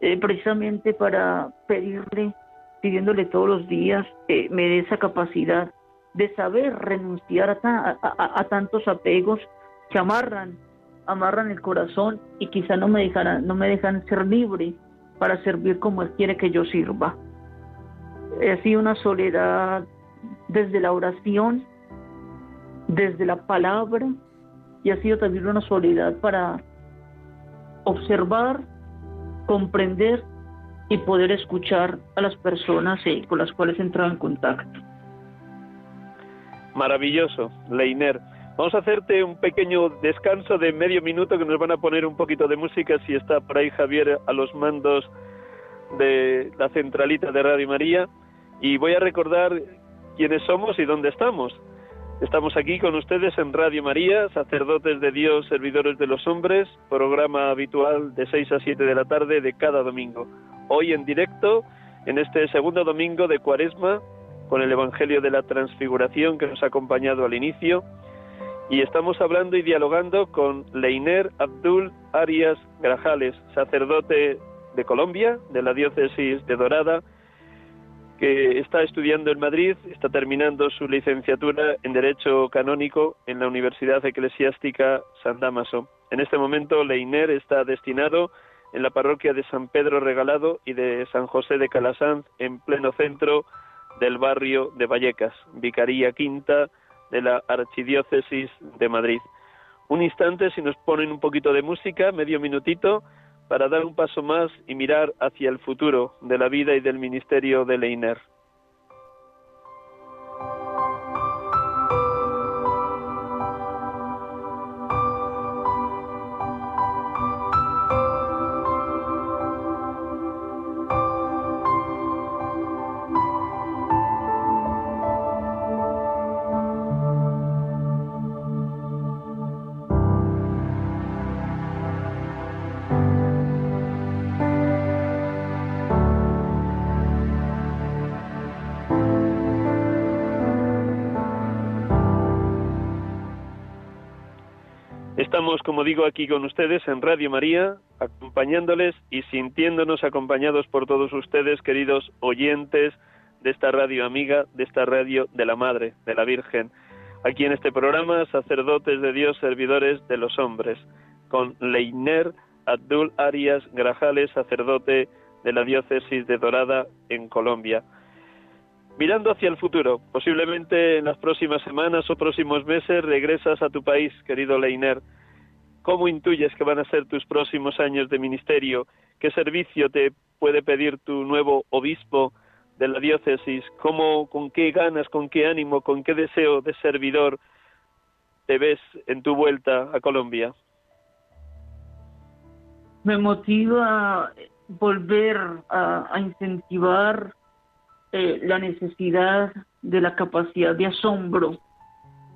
eh, precisamente para pedirle, pidiéndole todos los días que me dé esa capacidad de saber renunciar a, tantos apegos que amarran, amarran el corazón y quizá no me dejarán, no me dejan ser libre para servir como Él quiere que yo sirva. Ha sido una soledad desde la oración, desde la palabra, y ha sido también una soledad para observar comprender y poder escuchar a las personas eh, con las cuales entraba en contacto. Maravilloso, Leiner. Vamos a hacerte un pequeño descanso de medio minuto que nos van a poner un poquito de música si está por ahí Javier a los mandos de la centralita de Radio María y voy a recordar quiénes somos y dónde estamos. Estamos aquí con ustedes en Radio María, sacerdotes de Dios, servidores de los hombres, programa habitual de 6 a 7 de la tarde de cada domingo. Hoy en directo, en este segundo domingo de Cuaresma, con el Evangelio de la Transfiguración que nos ha acompañado al inicio, y estamos hablando y dialogando con Leiner Abdul Arias Grajales, sacerdote de Colombia, de la diócesis de Dorada, que está estudiando en Madrid, está terminando su licenciatura en Derecho Canónico en la Universidad Eclesiástica San Damaso. En este momento, Leiner está destinado en la parroquia de San Pedro Regalado y de San José de Calasanz, en pleno centro del barrio de Vallecas, Vicaría Quinta de la Archidiócesis de Madrid. Un instante, si nos ponen un poquito de música, medio minutito, para dar un paso más y mirar hacia el futuro de la vida y del ministerio de Leiner. Digo, aquí con ustedes en Radio María, acompañándoles y sintiéndonos acompañados por todos ustedes, queridos oyentes de esta radio amiga, de esta radio de la Madre, de la Virgen. Aquí en este programa, sacerdotes de Dios, servidores de los hombres, con Leiner Abdul Arias Grajales, sacerdote de la diócesis de Dorada en Colombia. Mirando hacia el futuro, posiblemente en las próximas semanas o próximos meses regresas a tu país, querido Leiner ¿Cómo intuyes que van a ser tus próximos años de ministerio? ¿Qué servicio te puede pedir tu nuevo obispo de la diócesis? ¿Cómo, con qué ganas, con qué ánimo, con qué deseo de servidor te ves en tu vuelta a Colombia? Me motiva volver a, incentivar eh, la necesidad de la capacidad de asombro,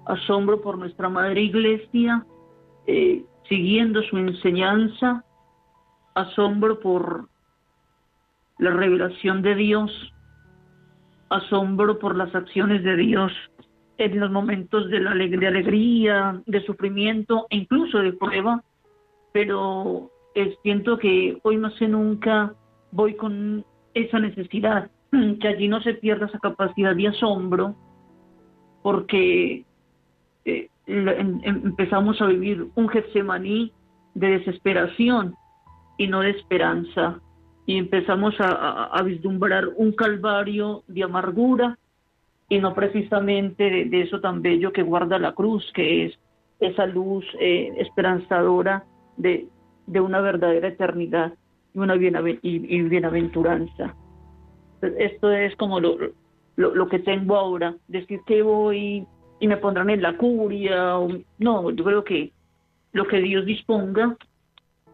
asombro por nuestra Madre Iglesia, eh, siguiendo su enseñanza, asombro por la revelación de Dios, asombro por las acciones de Dios en los momentos de, la, alegría, de sufrimiento e incluso de prueba, pero siento que hoy más que nunca voy con esa necesidad, que allí no se pierda esa capacidad de asombro, porque eh, empezamos a vivir un Getsemaní de desesperación y no de esperanza, y empezamos a, vislumbrar un calvario de amargura y no precisamente de, eso tan bello que guarda la cruz, que es esa luz eh, esperanzadora de, de una verdadera eternidad y una bienaventuranza. Esto es como lo, lo, que tengo ahora, decir que voy y me pondrán en la curia, o, no, yo creo que lo que Dios disponga,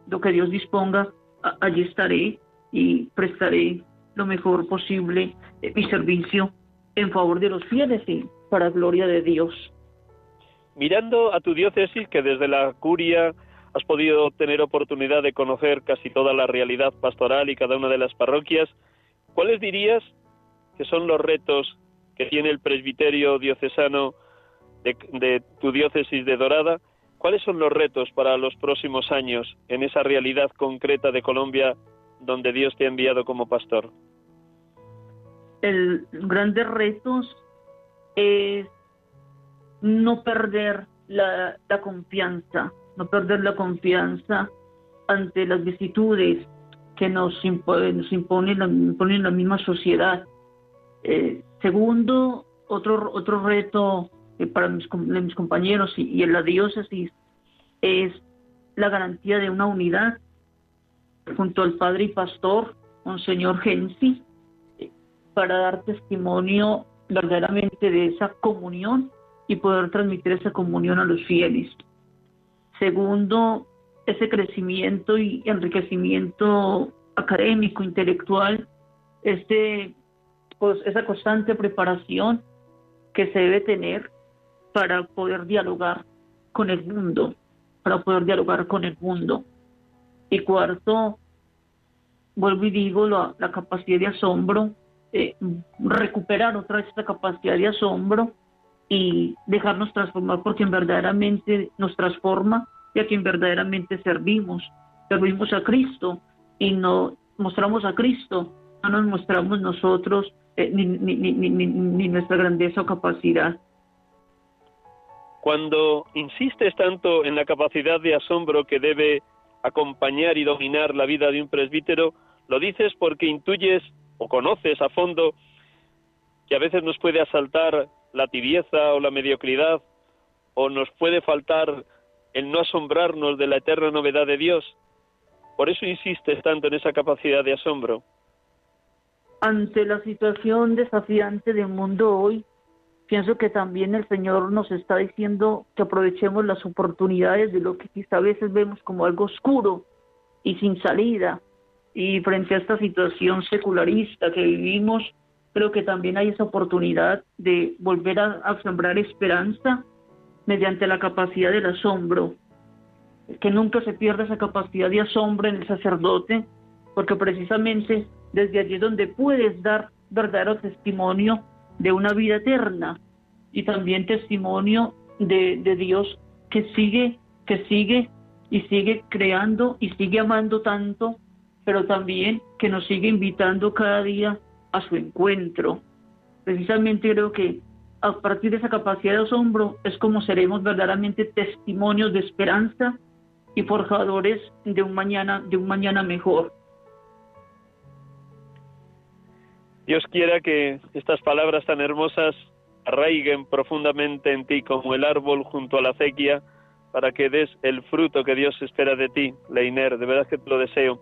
lo que Dios disponga, allí estaré y prestaré lo mejor posible eh, mi servicio en favor de los fieles y para gloria de Dios. Mirando a tu diócesis, que desde la curia has podido tener oportunidad de conocer casi toda la realidad pastoral y cada una de las parroquias, ¿cuáles dirías que son los retos que tiene el presbiterio diocesano de, tu diócesis de Dorada? ¿Cuáles son los retos para los próximos años en esa realidad concreta de Colombia donde Dios te ha enviado como pastor? El grandes retos es no perder la confianza, no perder la confianza ante las vicitudes que nos, impone, la misma sociedad. Eh, segundo, otro, otro reto eh, para mis, mis compañeros y, en la diócesis es la garantía de una unidad junto al padre y pastor, Monseñor Gensi, para dar testimonio verdaderamente de esa comunión y poder transmitir esa comunión a los fieles. Segundo, ese crecimiento y enriquecimiento académico, intelectual, este, pues, esa constante preparación que se debe tener para poder dialogar con el mundo, para poder dialogar con el mundo. Y cuarto, vuelvo y digo, la, capacidad de asombro, eh, recuperar otra vez esta capacidad de asombro y dejarnos transformar por quien verdaderamente nos transforma y a quien verdaderamente servimos. Servimos a Cristo y no mostramos a Cristo, no nos mostramos nosotros eh, ni, nuestra grandeza o capacidad. Cuando insistes tanto en la capacidad de asombro que debe acompañar y dominar la vida de un presbítero, lo dices porque intuyes o conoces a fondo que a veces nos puede asaltar la tibieza o la mediocridad, o nos puede faltar el no asombrarnos de la eterna novedad de Dios. Por eso insistes tanto en esa capacidad de asombro. Ante la situación desafiante del mundo hoy, pienso que también el Señor nos está diciendo que aprovechemos las oportunidades de lo que quizá a veces vemos como algo oscuro y sin salida. Y frente a esta situación secularista que vivimos, creo que también hay esa oportunidad de volver a, sembrar esperanza mediante la capacidad del asombro, que nunca se pierda esa capacidad de asombro en el sacerdote, porque precisamente desde allí donde puedes dar verdadero testimonio de una vida eterna y también testimonio de, de Dios que sigue, que sigue y sigue creando y sigue amando tanto, pero también que nos sigue invitando cada día a su encuentro. Precisamente creo que a partir de esa capacidad de asombro es como seremos verdaderamente testimonios de esperanza y forjadores de un mañana, de un mañana mejor. Dios quiera que estas palabras tan hermosas arraiguen profundamente en ti como el árbol junto a la acequia para que des el fruto que Dios espera de ti, Leiner. De verdad que te lo deseo.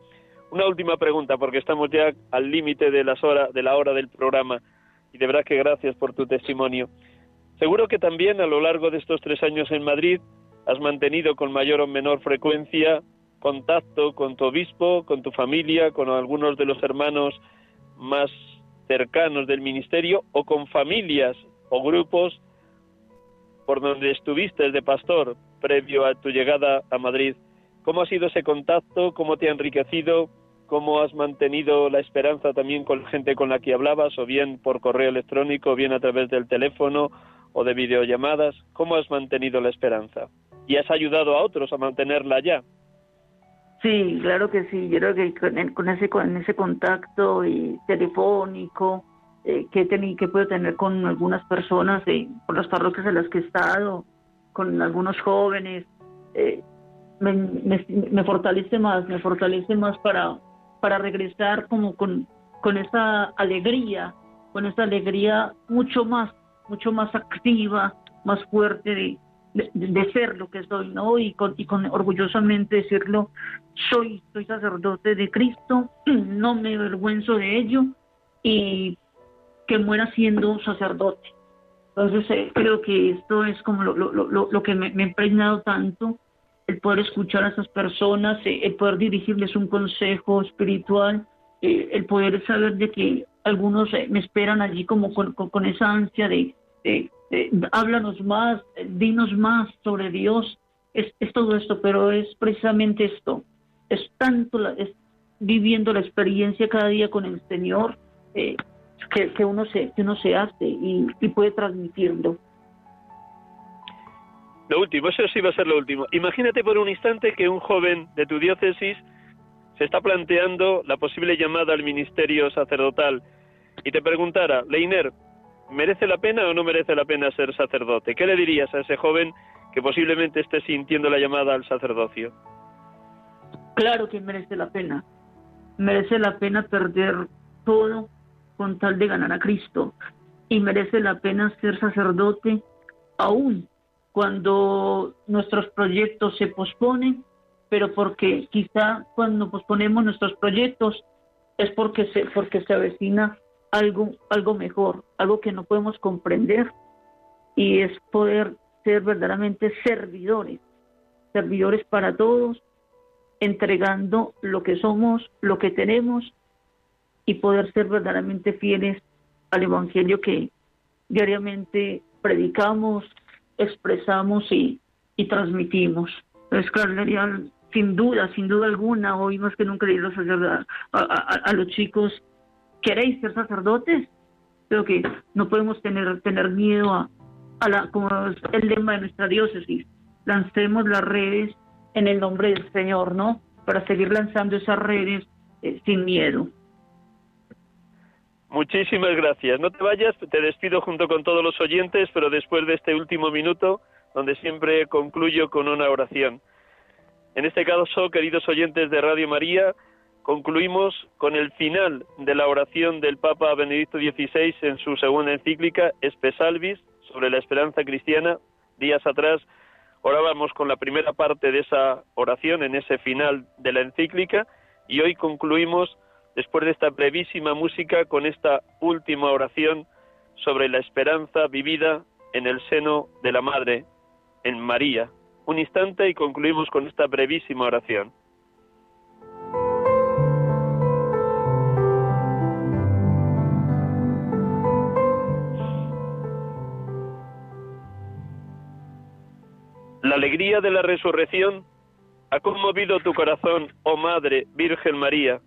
Una última pregunta, porque estamos ya al límite de, de la hora del programa, y de verdad que gracias por tu testimonio. Seguro que también a lo largo de estos tres años en Madrid has mantenido con mayor o menor frecuencia contacto con tu obispo, con tu familia, con algunos de los hermanos más cercanos del ministerio o con familias o grupos por donde estuviste de pastor previo a tu llegada a Madrid. ¿Cómo ha sido ese contacto? ¿Cómo te ha enriquecido? cómo has mantenido la esperanza también con la gente con la que hablabas, o bien por correo electrónico, o bien a través del teléfono, o de videollamadas, ¿cómo has mantenido la esperanza? ¿Y has ayudado a otros a mantenerla ya? Sí, claro que sí. Yo creo que con, ese, con ese contacto y telefónico eh, que, tení, que puedo tener con algunas personas, eh, por las parroquias en las que he estado, con algunos jóvenes, eh, me, me, fortalece más, me fortalece más para, para regresar como con, con esa alegría, con esa alegría mucho más, mucho más activa, más fuerte de, ser lo que soy, ¿no? Y con, y con orgullosamente decirlo, soy, soy sacerdote de Cristo, no me avergüenzo de ello y que muera siendo sacerdote. Entonces eh, creo que esto es como lo, lo, lo, lo que me, ha impregnado tanto, el poder escuchar a esas personas, eh, el poder dirigirles un consejo espiritual, eh, el poder saber de que algunos me esperan allí como con, con, esa ansia de, háblanos más, dinos más sobre Dios, es, es, todo esto, pero es precisamente esto, es tanto, la, es viviendo la experiencia cada día con el Señor, eh, que, que, uno se, que uno se hace y, y puede transmitirlo. Lo último, eso sí va a ser lo último. Imagínate por un instante que un joven de tu diócesis se está planteando la posible llamada al ministerio sacerdotal y te preguntara, Leiner, ¿merece la pena o no merece la pena ser sacerdote? ¿Qué le dirías a ese joven que posiblemente esté sintiendo la llamada al sacerdocio? Claro que merece la pena. Merece la pena perder todo con tal de ganar a Cristo. Y merece la pena ser sacerdote aún cuando nuestros proyectos se posponen, pero porque quizá cuando posponemos nuestros proyectos es porque se, porque se avecina algo, algo mejor, algo que no podemos comprender, y es poder ser verdaderamente servidores, servidores para todos, entregando lo que somos, lo que tenemos y poder ser verdaderamente fieles al Evangelio que diariamente predicamos, expresamos y, y transmitimos. Entonces, claro, sin duda, sin duda alguna, hoy más que nunca a, a, a, los chicos, ¿queréis ser sacerdotes? Creo que no podemos tener, tener miedo a, a la, como es el lema de nuestra diócesis, lancemos las redes en el nombre del Señor, ¿no? Para seguir lanzando esas redes eh, sin miedo. Muchísimas gracias. No te vayas, te despido junto con todos los oyentes, pero después de este último minuto, donde siempre concluyo con una oración. En este caso, queridos oyentes de Radio María, concluimos con el final de la oración del Papa Benedicto XVI en su segunda encíclica, Espesalvis, sobre la esperanza cristiana. Días atrás orábamos con la primera parte de esa oración en ese final de la encíclica y hoy concluimos después de esta brevísima música, con esta última oración sobre la esperanza vivida en el seno de la Madre, en María. Un instante y concluimos con esta brevísima oración. La alegría de la resurrección ha conmovido tu corazón, oh Madre Virgen María,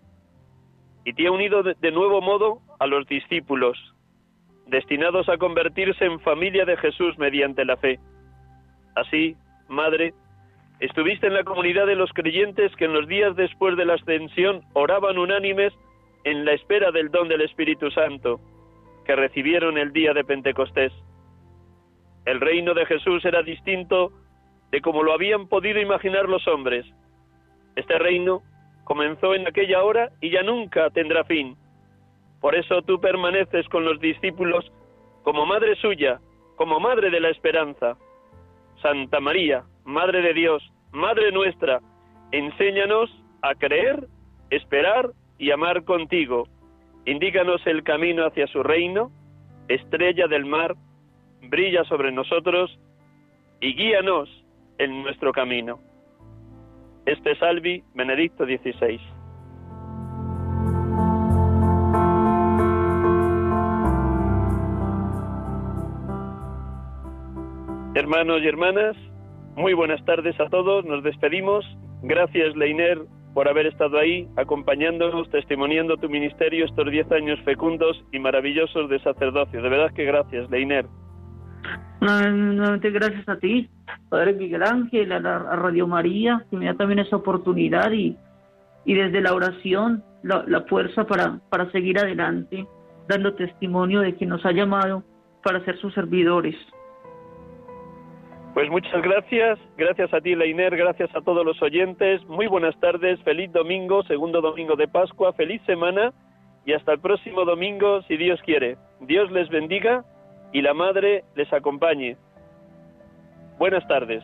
y te ha unido de, nuevo modo a los discípulos, destinados a convertirse en familia de Jesús mediante la fe. Así, Madre, estuviste en la comunidad de los creyentes que en los días después de la ascensión oraban unánimes en la espera del don del Espíritu Santo, que recibieron el día de Pentecostés. El reino de Jesús era distinto de como lo habían podido imaginar los hombres. Este reino comenzó en aquella hora y ya nunca tendrá fin. Por eso tú permaneces con los discípulos como madre suya, como madre de la esperanza. Santa María, Madre de Dios, Madre nuestra, enséñanos a creer, esperar y amar contigo. Indícanos el camino hacia su reino, estrella del mar, brilla sobre nosotros y guíanos en nuestro camino. Este Salvi Benedicto XVI. Hermanos y hermanas, muy buenas tardes a todos, nos despedimos. Gracias, Leiner, por haber estado ahí, acompañándonos, testimoniando tu ministerio estos diez años fecundos y maravillosos de sacerdocio. De verdad que gracias, Leiner. Nuevamente gracias a ti, Padre Miguel Ángel, a, la, Radio María, que me da también esa oportunidad y, y desde la oración la, la, fuerza para, para seguir adelante, dando testimonio de que nos ha llamado para ser sus servidores. Pues muchas gracias, gracias a ti Leiner, gracias a todos los oyentes, muy buenas tardes, feliz domingo, segundo domingo de Pascua, feliz semana y hasta el próximo domingo si Dios quiere. Dios les bendiga y la Madre les acompañe. Buenas tardes.